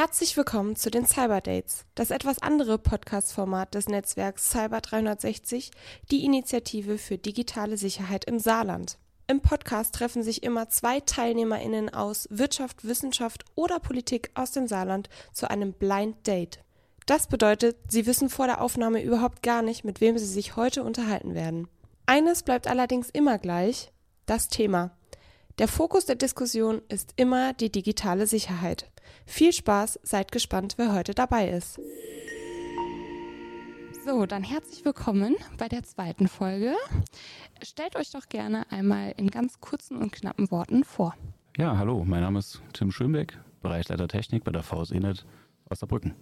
Herzlich willkommen zu den Cyber Dates, das etwas andere Podcast-Format des Netzwerks Cyber 360, die Initiative für digitale Sicherheit im Saarland. Im Podcast treffen sich immer zwei TeilnehmerInnen aus Wirtschaft, Wissenschaft oder Politik aus dem Saarland zu einem Blind Date. Das bedeutet, sie wissen vor der Aufnahme überhaupt gar nicht, mit wem sie sich heute unterhalten werden. Eines bleibt allerdings immer gleich, das Thema. Der Fokus der Diskussion ist immer die digitale Sicherheit. Viel Spaß, seid gespannt, wer heute dabei ist. So, dann herzlich willkommen bei der zweiten Folge. Stellt euch doch gerne einmal in ganz kurzen und knappen Worten vor. Ja, hallo, mein Name ist Tim Schönbeck, Bereichsleiter Technik bei der VSENet aus Saarbrücken.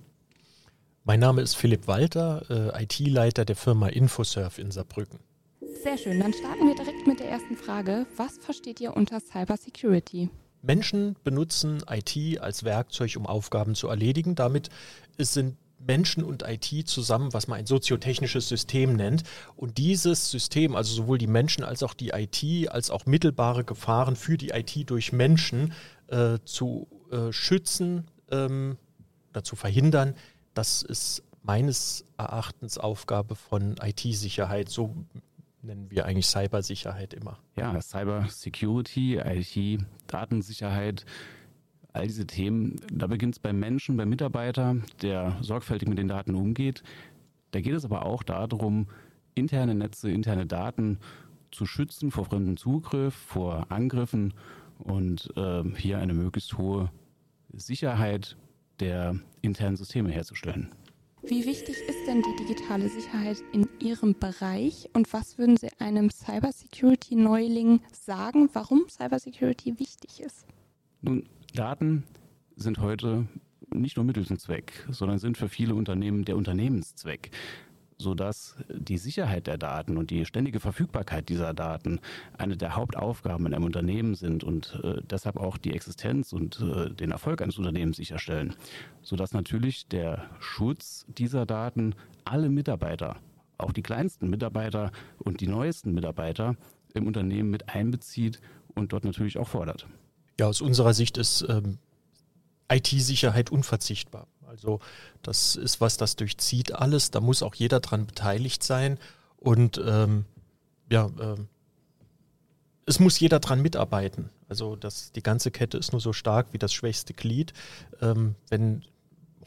Mein Name ist Philipp Walter, äh, IT-Leiter der Firma Infosurf in Saarbrücken. Sehr schön, dann starten wir direkt mit der ersten Frage. Was versteht ihr unter Cybersecurity? Menschen benutzen IT als Werkzeug, um Aufgaben zu erledigen. Damit sind Menschen und IT zusammen, was man ein soziotechnisches System nennt. Und dieses System, also sowohl die Menschen als auch die IT, als auch mittelbare Gefahren für die IT durch Menschen äh, zu äh, schützen ähm, oder zu verhindern, das ist meines Erachtens Aufgabe von IT-Sicherheit. So nennen wir eigentlich Cybersicherheit immer. Ja, Cyber Security, IT, Datensicherheit, all diese Themen, da beginnt es beim Menschen, beim Mitarbeiter, der sorgfältig mit den Daten umgeht. Da geht es aber auch darum, interne Netze, interne Daten zu schützen vor fremdem Zugriff, vor Angriffen und äh, hier eine möglichst hohe Sicherheit der internen Systeme herzustellen. Wie wichtig ist denn die digitale Sicherheit in Ihrem Bereich und was würden Sie einem Cybersecurity-Neuling sagen, warum Cybersecurity wichtig ist? Nun, Daten sind heute nicht nur Mittel zum Zweck, sondern sind für viele Unternehmen der Unternehmenszweck sodass die Sicherheit der Daten und die ständige Verfügbarkeit dieser Daten eine der Hauptaufgaben in einem Unternehmen sind und äh, deshalb auch die Existenz und äh, den Erfolg eines Unternehmens sicherstellen, sodass natürlich der Schutz dieser Daten alle Mitarbeiter, auch die kleinsten Mitarbeiter und die neuesten Mitarbeiter im Unternehmen mit einbezieht und dort natürlich auch fordert. Ja, aus unserer Sicht ist ähm, IT-Sicherheit unverzichtbar. Also das ist was, das durchzieht alles. Da muss auch jeder dran beteiligt sein. Und ähm, ja, äh, es muss jeder dran mitarbeiten. Also das, die ganze Kette ist nur so stark wie das schwächste Glied. Ähm, wenn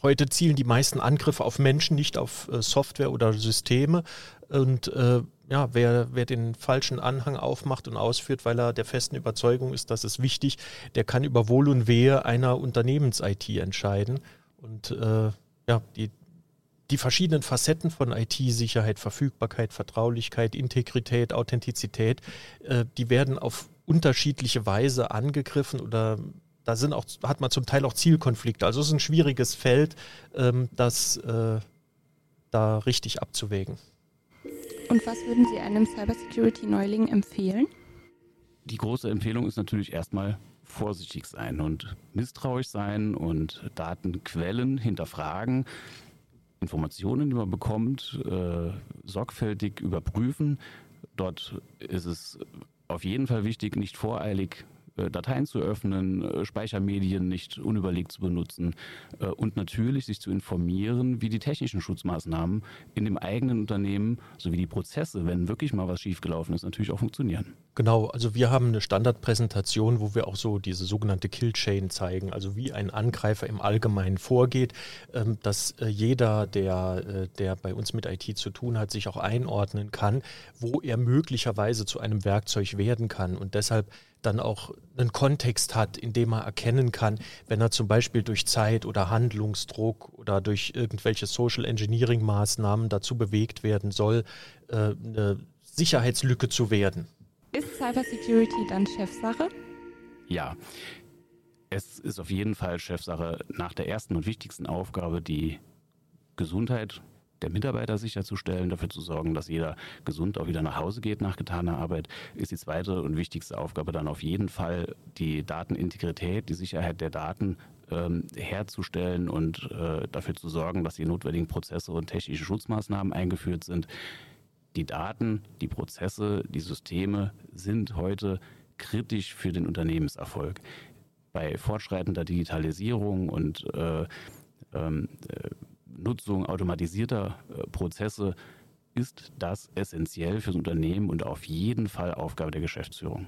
heute zielen die meisten Angriffe auf Menschen, nicht auf äh, Software oder Systeme. Und äh, ja, wer, wer den falschen Anhang aufmacht und ausführt, weil er der festen Überzeugung ist, das ist wichtig, der kann über Wohl und Wehe einer Unternehmens-IT entscheiden. Und äh, ja, die, die verschiedenen Facetten von IT-Sicherheit, Verfügbarkeit, Vertraulichkeit, Integrität, Authentizität, äh, die werden auf unterschiedliche Weise angegriffen oder da sind auch, hat man zum Teil auch Zielkonflikte. Also es ist ein schwieriges Feld, ähm, das äh, da richtig abzuwägen. Und was würden Sie einem Cybersecurity-Neuling empfehlen? Die große Empfehlung ist natürlich erstmal vorsichtig sein und misstrauisch sein und Datenquellen hinterfragen, Informationen, die man bekommt, äh, sorgfältig überprüfen. Dort ist es auf jeden Fall wichtig, nicht voreilig Dateien zu öffnen, äh, Speichermedien nicht unüberlegt zu benutzen äh, und natürlich sich zu informieren, wie die technischen Schutzmaßnahmen in dem eigenen Unternehmen sowie die Prozesse, wenn wirklich mal was schiefgelaufen ist, natürlich auch funktionieren. Genau, also wir haben eine Standardpräsentation, wo wir auch so diese sogenannte Killchain zeigen, also wie ein Angreifer im Allgemeinen vorgeht, ähm, dass jeder, der, der bei uns mit IT zu tun hat, sich auch einordnen kann, wo er möglicherweise zu einem Werkzeug werden kann und deshalb dann auch einen Kontext hat, in dem er erkennen kann, wenn er zum Beispiel durch Zeit oder Handlungsdruck oder durch irgendwelche Social Engineering Maßnahmen dazu bewegt werden soll, äh, eine Sicherheitslücke zu werden. Cybersecurity dann Chefsache? Ja. Es ist auf jeden Fall Chefsache nach der ersten und wichtigsten Aufgabe, die Gesundheit der Mitarbeiter sicherzustellen, dafür zu sorgen, dass jeder gesund auch wieder nach Hause geht nach getaner Arbeit, ist die zweite und wichtigste Aufgabe dann auf jeden Fall die Datenintegrität, die Sicherheit der Daten ähm, herzustellen und äh, dafür zu sorgen, dass die notwendigen Prozesse und technische Schutzmaßnahmen eingeführt sind. Die Daten, die Prozesse, die Systeme sind heute kritisch für den Unternehmenserfolg. Bei fortschreitender Digitalisierung und äh, ähm, äh, Nutzung automatisierter äh, Prozesse ist das essentiell fürs Unternehmen und auf jeden Fall Aufgabe der Geschäftsführung.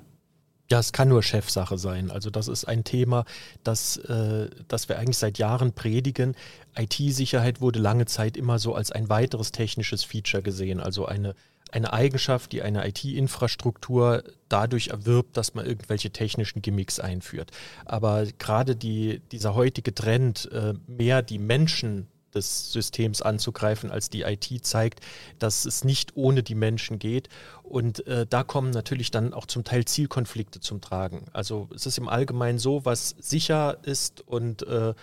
Ja, es kann nur Chefsache sein. Also das ist ein Thema, das, äh, das wir eigentlich seit Jahren predigen. IT-Sicherheit wurde lange Zeit immer so als ein weiteres technisches Feature gesehen, also eine, eine Eigenschaft, die eine IT-Infrastruktur dadurch erwirbt, dass man irgendwelche technischen Gimmicks einführt. Aber gerade die, dieser heutige Trend, äh, mehr die Menschen des Systems anzugreifen, als die IT zeigt, dass es nicht ohne die Menschen geht. Und äh, da kommen natürlich dann auch zum Teil Zielkonflikte zum Tragen. Also es ist im Allgemeinen so, was sicher ist und äh,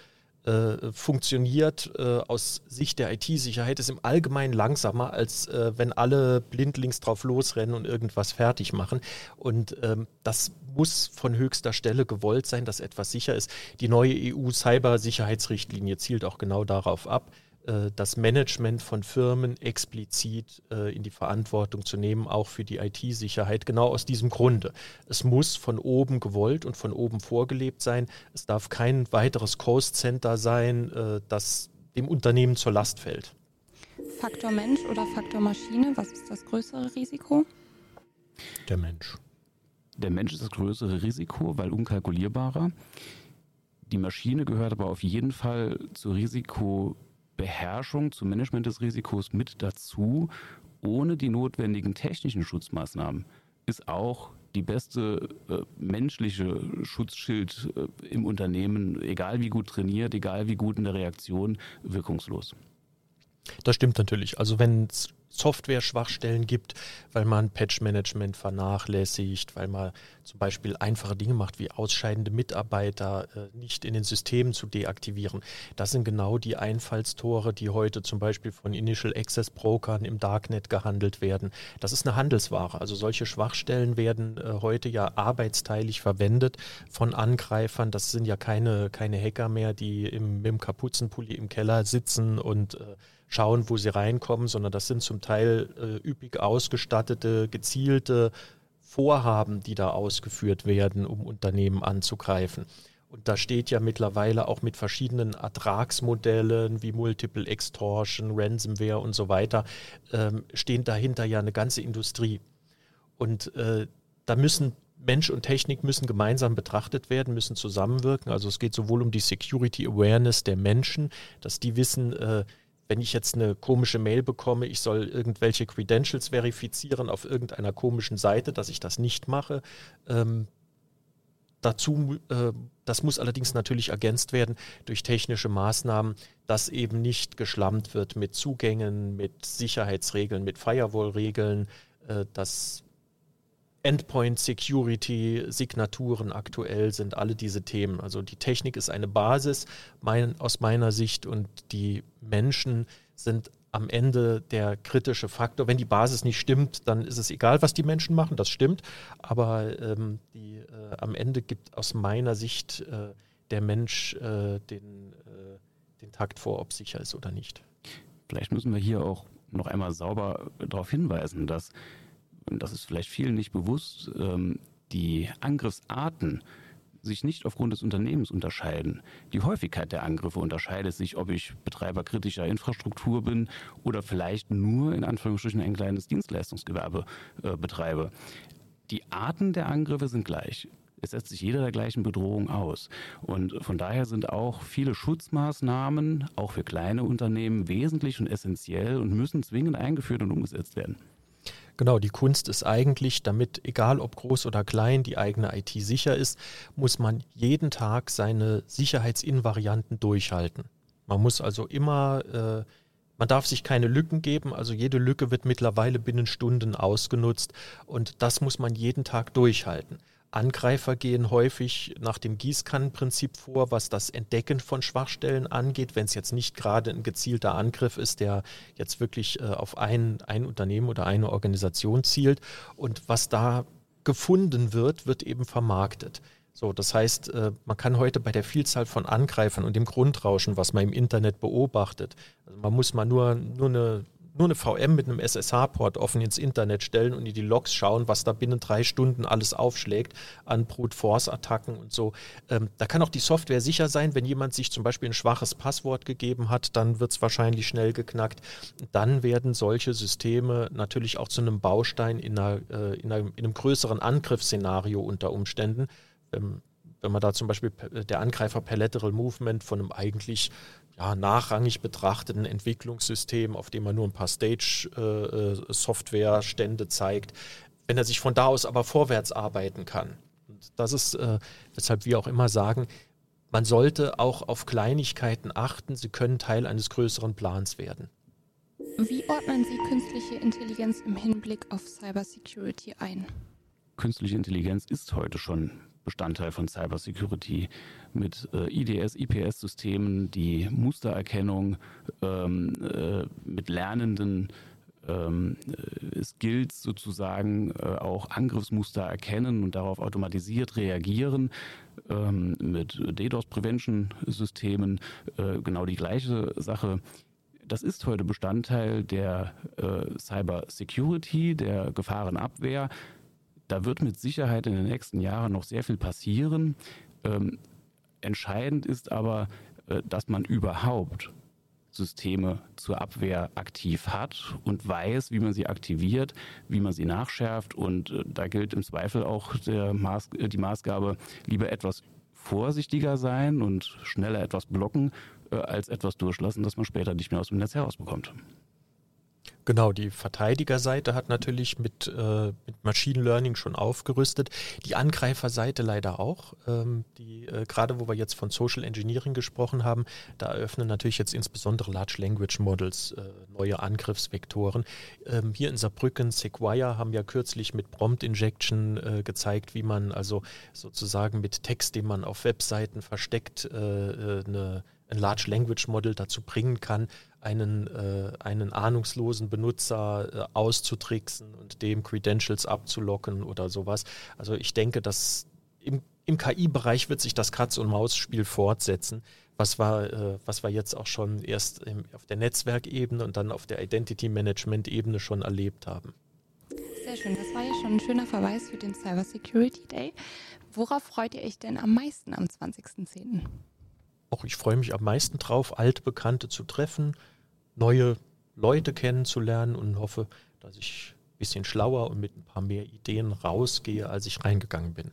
äh, funktioniert äh, aus Sicht der IT-Sicherheit, ist im Allgemeinen langsamer, als äh, wenn alle blindlings drauf losrennen und irgendwas fertig machen. Und ähm, das muss von höchster Stelle gewollt sein, dass etwas sicher ist. Die neue EU-Cybersicherheitsrichtlinie zielt auch genau darauf ab äh, das Management von Firmen explizit äh, in die Verantwortung zu nehmen, auch für die IT-Sicherheit, genau aus diesem Grunde. Es muss von oben gewollt und von oben vorgelebt sein. Es darf kein weiteres Cost Center sein, äh, das dem Unternehmen zur Last fällt. Faktor Mensch oder Faktor Maschine, was ist das größere Risiko? Der Mensch. Der Mensch ist das größere Risiko, weil unkalkulierbarer. Die Maschine gehört aber auf jeden Fall zur Risiko Beherrschung zum Management des Risikos mit dazu. Ohne die notwendigen technischen Schutzmaßnahmen ist auch die beste äh, menschliche Schutzschild äh, im Unternehmen, egal wie gut trainiert, egal wie gut in der Reaktion, wirkungslos. Das stimmt natürlich. Also wenn es Software-Schwachstellen gibt, weil man Patch-Management vernachlässigt, weil man zum Beispiel einfache Dinge macht, wie ausscheidende Mitarbeiter äh, nicht in den Systemen zu deaktivieren. Das sind genau die Einfallstore, die heute zum Beispiel von Initial Access Brokern im Darknet gehandelt werden. Das ist eine Handelsware. Also solche Schwachstellen werden äh, heute ja arbeitsteilig verwendet von Angreifern. Das sind ja keine, keine Hacker mehr, die im, dem Kapuzenpulli im Keller sitzen und äh, schauen, wo sie reinkommen, sondern das sind zum Teil äh, üppig ausgestattete, gezielte Vorhaben, die da ausgeführt werden, um Unternehmen anzugreifen. Und da steht ja mittlerweile auch mit verschiedenen Ertragsmodellen wie Multiple Extortion, Ransomware und so weiter, ähm, stehen dahinter ja eine ganze Industrie. Und äh, da müssen Mensch und Technik müssen gemeinsam betrachtet werden, müssen zusammenwirken. Also es geht sowohl um die Security Awareness der Menschen, dass die wissen, äh, wenn ich jetzt eine komische Mail bekomme, ich soll irgendwelche Credentials verifizieren auf irgendeiner komischen Seite, dass ich das nicht mache. Ähm, dazu, äh, das muss allerdings natürlich ergänzt werden durch technische Maßnahmen, dass eben nicht geschlammt wird mit Zugängen, mit Sicherheitsregeln, mit Firewall-Regeln, äh, dass Endpoint Security, Signaturen aktuell sind, alle diese Themen. Also die Technik ist eine Basis mein, aus meiner Sicht und die Menschen sind am Ende der kritische Faktor. Wenn die Basis nicht stimmt, dann ist es egal, was die Menschen machen, das stimmt. Aber ähm, die, äh, am Ende gibt aus meiner Sicht äh, der Mensch äh, den, äh, den Takt vor, ob sicher ist oder nicht. Vielleicht müssen wir hier auch noch einmal sauber darauf hinweisen, dass das ist vielleicht vielen nicht bewusst, ähm, die Angriffsarten sich nicht aufgrund des Unternehmens unterscheiden. Die Häufigkeit der Angriffe unterscheidet sich, ob ich Betreiber kritischer Infrastruktur bin oder vielleicht nur in Anführungsstrichen ein kleines Dienstleistungsgewerbe äh, betreibe. Die Arten der Angriffe sind gleich. Es setzt sich jeder der gleichen Bedrohung aus. Und von daher sind auch viele Schutzmaßnahmen, auch für kleine Unternehmen, wesentlich und essentiell und müssen zwingend eingeführt und umgesetzt werden. Genau, die Kunst ist eigentlich, damit, egal ob groß oder klein, die eigene IT sicher ist, muss man jeden Tag seine Sicherheitsinvarianten durchhalten. Man muss also immer, äh, man darf sich keine Lücken geben, also jede Lücke wird mittlerweile binnen Stunden ausgenutzt und das muss man jeden Tag durchhalten. Angreifer gehen häufig nach dem Gießkannenprinzip vor, was das Entdecken von Schwachstellen angeht, wenn es jetzt nicht gerade ein gezielter Angriff ist, der jetzt wirklich äh, auf ein, ein Unternehmen oder eine Organisation zielt. Und was da gefunden wird, wird eben vermarktet. So, das heißt, äh, man kann heute bei der Vielzahl von Angreifern und dem Grundrauschen, was man im Internet beobachtet, also man muss mal nur, nur eine nur eine VM mit einem SSH-Port offen ins Internet stellen und in die Logs schauen, was da binnen drei Stunden alles aufschlägt an Brute Force-Attacken und so. Ähm, da kann auch die Software sicher sein, wenn jemand sich zum Beispiel ein schwaches Passwort gegeben hat, dann wird es wahrscheinlich schnell geknackt. Dann werden solche Systeme natürlich auch zu einem Baustein in, einer, äh, in, einer, in einem größeren Angriffsszenario unter Umständen. Ähm, wenn man da zum Beispiel der Angreifer per Lateral Movement von einem eigentlich ja, nachrangig betrachteten Entwicklungssystem, auf dem man nur ein paar Stage-Software-Stände äh, zeigt, wenn er sich von da aus aber vorwärts arbeiten kann. Und das ist, äh, weshalb wir auch immer sagen, man sollte auch auf Kleinigkeiten achten, sie können Teil eines größeren Plans werden. Wie ordnen Sie künstliche Intelligenz im Hinblick auf Cybersecurity ein? Künstliche Intelligenz ist heute schon Bestandteil von Cybersecurity mit äh, IDS, IPS-Systemen, die Mustererkennung ähm, äh, mit lernenden ähm, äh, Skills sozusagen äh, auch Angriffsmuster erkennen und darauf automatisiert reagieren. Ähm, mit DDoS-Prevention-Systemen äh, genau die gleiche Sache. Das ist heute Bestandteil der Cyber Security, der Gefahrenabwehr. Da wird mit Sicherheit in den nächsten Jahren noch sehr viel passieren. Ähm, entscheidend ist aber, äh, dass man überhaupt Systeme zur Abwehr aktiv hat und weiß, wie man sie aktiviert, wie man sie nachschärft. Und äh, da gilt im Zweifel auch Maß, äh, die Maßgabe, lieber etwas vorsichtiger sein und schneller etwas blocken, äh, als etwas durchlassen, das man später nicht mehr aus dem Netz herausbekommt. Genau, die Verteidigerseite hat natürlich mit, äh, mit Machine Learning schon aufgerüstet. Die Angreiferseite leider auch. Ähm, die, äh, gerade wo wir jetzt von Social Engineering gesprochen haben, da eröffnen natürlich jetzt insbesondere Large Language Models äh, neue Angriffsvektoren. Ähm, hier in Saarbrücken, Sequoia haben ja kürzlich mit Prompt Injection äh, gezeigt, wie man also sozusagen mit Text, den man auf Webseiten versteckt, äh, äh, eine ein Large Language Model dazu bringen kann, einen, äh, einen ahnungslosen Benutzer äh, auszutricksen und dem Credentials abzulocken oder sowas. Also ich denke, dass im, im KI-Bereich wird sich das Katz- und Maus-Spiel fortsetzen, was wir, äh, was wir jetzt auch schon erst im, auf der Netzwerkebene und dann auf der Identity-Management-Ebene schon erlebt haben. Sehr schön, das war ja schon ein schöner Verweis für den Cyber Security Day. Worauf freut ihr euch denn am meisten am 20.10.? Auch ich freue mich am meisten drauf, alte Bekannte zu treffen, neue Leute kennenzulernen und hoffe, dass ich ein bisschen schlauer und mit ein paar mehr Ideen rausgehe, als ich reingegangen bin.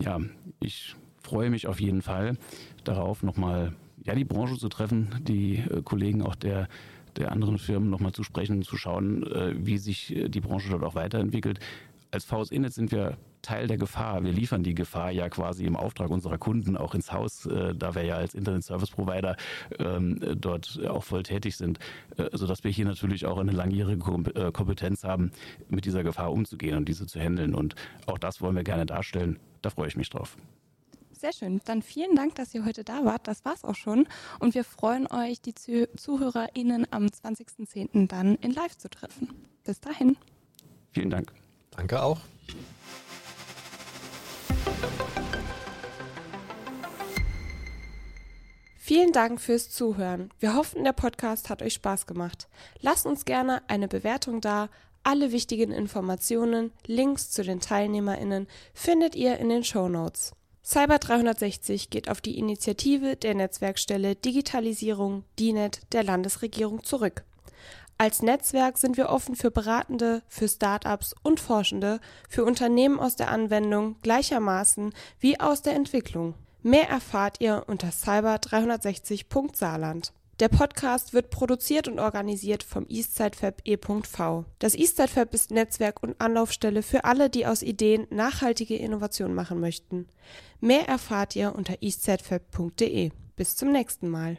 Ja, ich freue mich auf jeden Fall darauf, nochmal ja, die Branche zu treffen, die äh, Kollegen auch der, der anderen Firmen nochmal zu sprechen, zu schauen, äh, wie sich äh, die Branche dort auch weiterentwickelt. Als VSE-Netz sind wir Teil der Gefahr. Wir liefern die Gefahr ja quasi im Auftrag unserer Kunden auch ins Haus, äh, da wir ja als Internet Service Provider ähm, dort auch voll tätig sind, äh, sodass wir hier natürlich auch eine langjährige äh, Kompetenz haben, mit dieser Gefahr umzugehen und diese zu handeln. Und auch das wollen wir gerne darstellen. Da freue ich mich drauf. Sehr schön. Dann vielen Dank, dass ihr heute da wart. Das war's auch schon. Und wir freuen euch, die ZuhörerInnen am 20.10. dann in Live zu treffen. Bis dahin. Vielen Dank. Danke auch. Vielen Dank fürs Zuhören. Wir hoffen, der Podcast hat euch Spaß gemacht. Lasst uns gerne eine Bewertung da. Alle wichtigen Informationen, Links zu den TeilnehmerInnen findet ihr in den Show Notes. Cyber 360 geht auf die Initiative der Netzwerkstelle Digitalisierung DINET der Landesregierung zurück. Als Netzwerk sind wir offen für Beratende, für Startups und Forschende, für Unternehmen aus der Anwendung gleichermaßen wie aus der Entwicklung. Mehr erfahrt ihr unter cyber360.saarland. Der Podcast wird produziert und organisiert vom Eastside e.v. Das Eastside ist Netzwerk und Anlaufstelle für alle, die aus Ideen nachhaltige Innovation machen möchten. Mehr erfahrt ihr unter eastsidefab.de. Bis zum nächsten Mal.